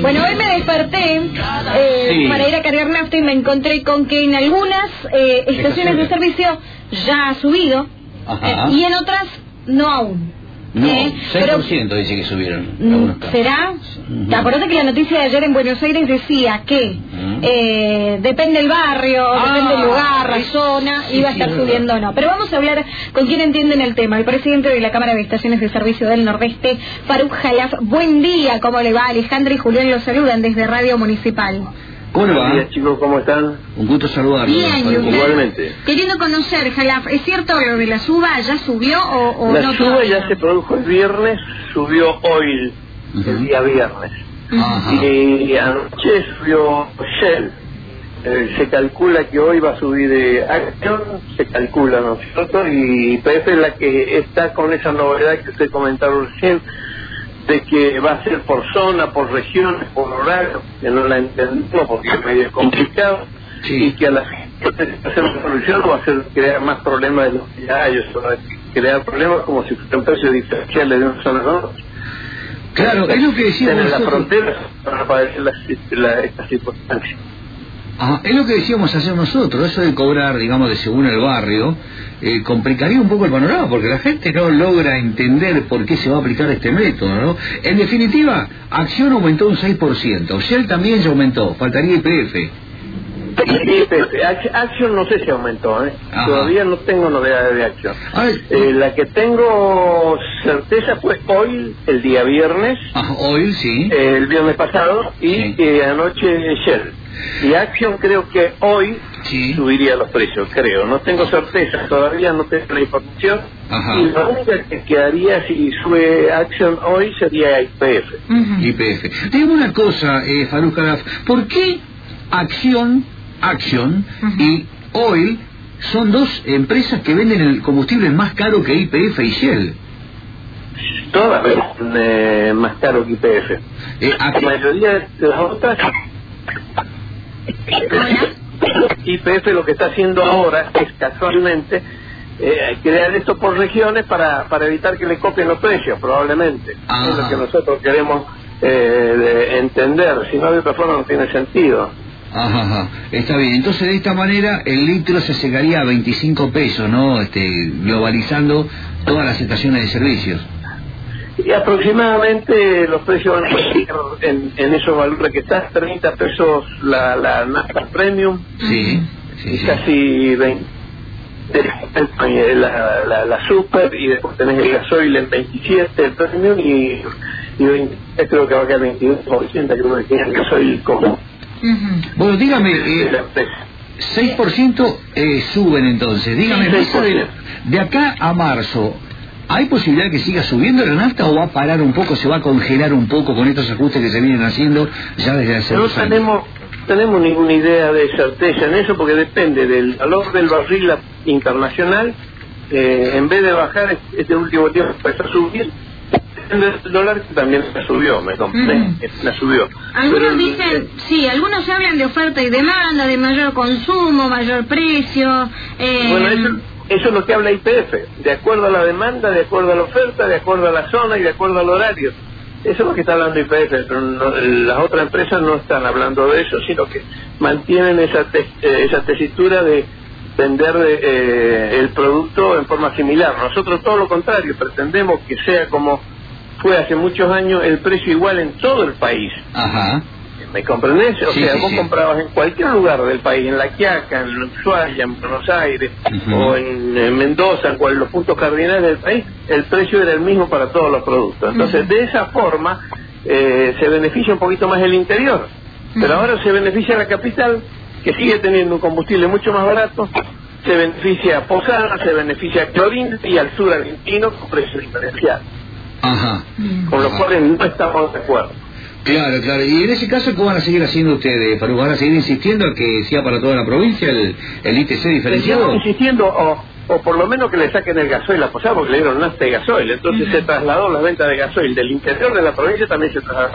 Bueno, hoy me desperté eh, Sí. para ir a cargar nafta y me encontré con que en algunas eh, estaciones de servicio ya ha subido eh, y en otras no aún. No, Eh, 6% dice que subieron. Mm. ¿Será? Ujú. ¿Te acuerdas que la noticia de ayer en Buenos Aires decía que eh, depende del barrio, Ah, depende del lugar, la zona, sí, iba a estar subiendo o no? Pero vamos a hablar con quien entiende en el tema, el presidente de la Cámara de Estaciones de Servicio del Nordeste, Faruk Jalaf. Buen día, ¿cómo le va? Alejandra y Julián los saludan desde Radio Municipal. ¿Cómo le va? Buenos días, chicos, ¿cómo están? Un gusto saludarlo. Bien, Igualmente. queriendo conocer, Jalaf, ¿es cierto lo de la suba? ¿Ya subió o, o La no? suba todavía? ya se produjo el viernes, subió hoy, el día viernes. Y anoche subió Shell. Eh, se calcula que hoy va a subir eh, Action, se calcula, ¿no es cierto? Y PF es la que está con esa novedad que usted comentaron recién, de que va a ser por zona, por regiones, por horario, que no la entendemos porque es medio complicado, Sí. y que a la gente hacer una solución va a ser crear más problemas de los que ya hay, o sea, crear problemas como si fueran precios diferenciales de una zona a otra. Claro, es lo que decíamos En la frontera para padecer las, la, estas circunstancias. Ajá, es lo que decíamos hacer nosotros, eso de cobrar, digamos, de según el barrio, eh, complicaría un poco el panorama, porque la gente no logra entender por qué se va a aplicar este método, ¿no? En definitiva, Acción aumentó un 6%, Shell también ya aumentó, faltaría IPF. Y, Ac- Action no sé si aumentó, ¿eh? Ajá. todavía no tengo novedades de Action. Ahora, Eh, la que tengo certeza fue hoy, el día viernes, ajá, Oil, sí. eh, el viernes pasado, y Sí. anoche Shell. Y Action creo que hoy Sí. subiría los precios, creo. No tengo certeza, todavía no tengo la información. Ajá. Y la única que quedaría si sube Action hoy sería IPF. Ujú. IPF. Digo una cosa, eh, Faruk ¿por qué Acción, Action y Oil son dos empresas que venden el combustible más caro que IPF y Shell? Todas venden eh, más caro que IPF. Eh, La mayoría de las otras, IPF lo que está haciendo ahora es casualmente eh, crear esto por regiones para, para evitar que le copien los precios, probablemente. Ah. Es lo que nosotros queremos eh, de entender, si no de otra forma no tiene sentido. Ajá, ajá. Está bien. Entonces, de esta manera, el litro se secaría a 25 pesos, ¿no? Este, globalizando todas las estaciones de servicios. Y aproximadamente los precios van a estar en, en esos valores que están, 30 pesos la, la nafta premium Sí, sí, y sí. casi 20 eh, la, la, la super y después tenés el gasoil en 27 el premium y, y 20, creo que va a quedar 22 por 80 creo que tiene el gasoil común Ujú. Bueno, dígame, eh, empresa. 6% eh, suben entonces. Dígame, de acá a marzo, ¿hay posibilidad que siga subiendo la nafta o va a parar un poco, se va a congelar un poco con estos ajustes que se vienen haciendo ya desde hace no tenemos tenemos ninguna idea de certeza en eso porque depende del valor del barril internacional. Eh, en vez de bajar es- este último tiempo empezó a subir. El dólar también la subió me compré la subió. Algunos Pero dicen, sí, algunos hablan de oferta y demanda, de mayor consumo, mayor precio. Eh, Bueno, eso, eso es lo que habla IPF, de acuerdo a la demanda, de acuerdo a la oferta, de acuerdo a la zona y de acuerdo al horario. Eso es lo que está hablando IPF, pero no- las otras empresas no están hablando de eso, sino que mantienen esa, te- eh, esa tesitura de vender eh, el producto en forma similar. Nosotros todo lo contrario, pretendemos que sea como fue hace muchos años el precio igual en todo el país. Ajá. ¿Me comprendés? O Sí, sea, sí, vos sí. comprabas en cualquier lugar del país, en La Quiaca, en Ushuaia, en Buenos Aires, o en, en Mendoza, en cual, los puntos cardinales del país, el precio era el mismo para todos los productos. Entonces, de esa forma, eh, se beneficia un poquito más el interior. Pero ahora se beneficia la capital, que sigue teniendo un combustible mucho más barato, se beneficia a Posada, se beneficia a Clorín y al sur argentino con precio diferencial. Con lo Ajá. cual no estamos de acuerdo. Claro, claro. Y en ese caso, ¿qué van a seguir haciendo ustedes, Faruk? ¿Van a seguir insistiendo a que sea para toda la provincia el, el ITC diferenciado? Insistiendo, o, o por lo menos que le saquen el gasoil a Posada, porque le dieron nafta y gasoil. Entonces se trasladó la venta de gasoil del interior de la provincia, también se trasladó.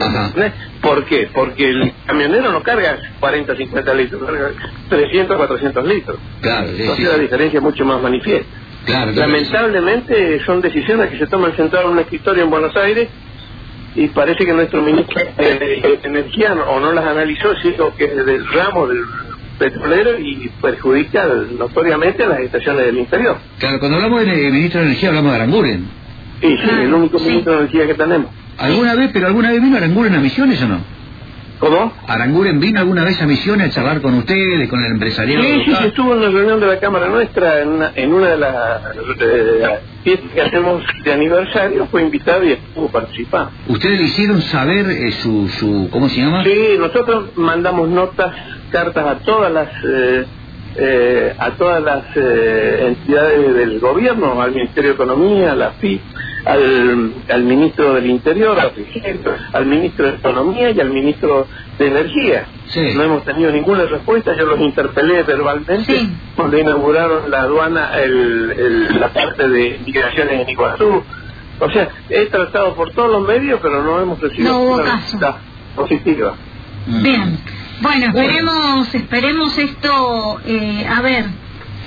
Ajá. ¿Eh? ¿Por qué? Porque el camionero no carga 40, 50 litros, carga 300, 400 litros. Claro, sí, Entonces sí, la diferencia es mucho más manifiesta. Claro, claro. Lamentablemente son decisiones que se toman sentadas en un escritorio en Buenos Aires y parece que nuestro ministro de Energía o no las analizó, sino que es del ramo del petrolero y perjudica notoriamente a las estaciones del interior. Claro, cuando hablamos de ministro de Energía hablamos de Aranguren. Sí, sí, el único ministro de Energía que tenemos. ¿Alguna vez, pero alguna vez vino Aranguren a Misiones o no? ¿Cómo? ¿Aranguren vino alguna vez a Misiones a charlar con ustedes, con el empresariado? Sí, sí, estuvo en la reunión de la Cámara nuestra, en una, en una de las fiestas que hacemos de aniversario, fue invitado y estuvo participando. ¿Ustedes le hicieron saber eh, su, su, ¿cómo se llama? Sí, nosotros mandamos notas, cartas a todas las eh, eh, a todas las eh, entidades del gobierno, al Ministerio de Economía, a la FIP, al, al ministro del Interior, al, ministro de Economía y al ministro de Energía. Sí. No hemos tenido ninguna respuesta, yo los interpelé verbalmente Sí. cuando inauguraron la aduana, el, el- la parte de migraciones en Iguazú. O sea, he tratado por todos los medios, pero no hemos recibido No hubo caso. respuesta positiva. Mm. Bien. Bueno, Bueno. esperemos, esperemos esto, eh, a ver,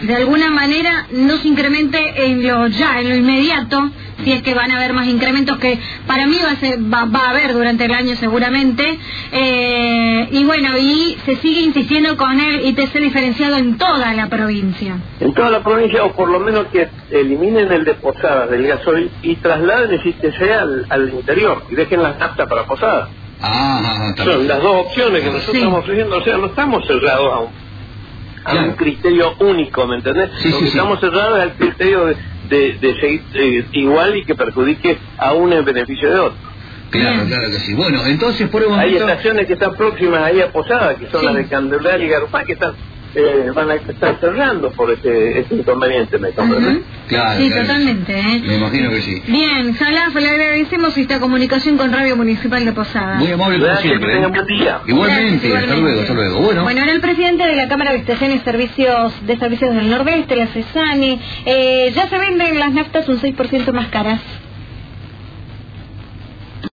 de alguna manera no se incremente en lo ya, en lo inmediato, si es que van a haber más incrementos que para mí va a, ser, va, va a haber durante el año seguramente. Eh, y bueno, y se sigue insistiendo con el ITC diferenciado en toda la provincia. En toda la provincia, o por lo menos que eliminen el de Posadas del gasoil y trasladen el ITC al, al interior y dejen las naftas para Posadas. Ah, Son las dos opciones que nosotros Sí. estamos ofreciendo. O sea, no estamos cerrados a un, a Claro. un criterio único, ¿me entendés? Sí, Lo sí, que sí. estamos cerrados es al criterio de, de, de seguir eh, igual y que perjudique a uno en beneficio de otro. Claro, Bien. claro que sí. Bueno, entonces por el Hay estaciones que están próximas ahí a Posadas, que son Sí. las de Candelaria y Garupá, que están, eh, van a estar cerrando por este, este inconveniente, ¿me comprendes? Ujú. Claro, sí, claro. totalmente. ¿eh? Me imagino que sí. Bien, Salaf, le agradecemos esta comunicación con Radio Municipal de Posadas. Muy amable como Gracias, siempre. que ¿eh? tengan buen día. Igualmente, Gracias, hasta luego, hasta luego. Bueno, Bueno, era el presidente de la Cámara de Estación y Servicios de Servicios del Nordeste, la CESANI. Eh, ya se venden las naftas un 6% más caras.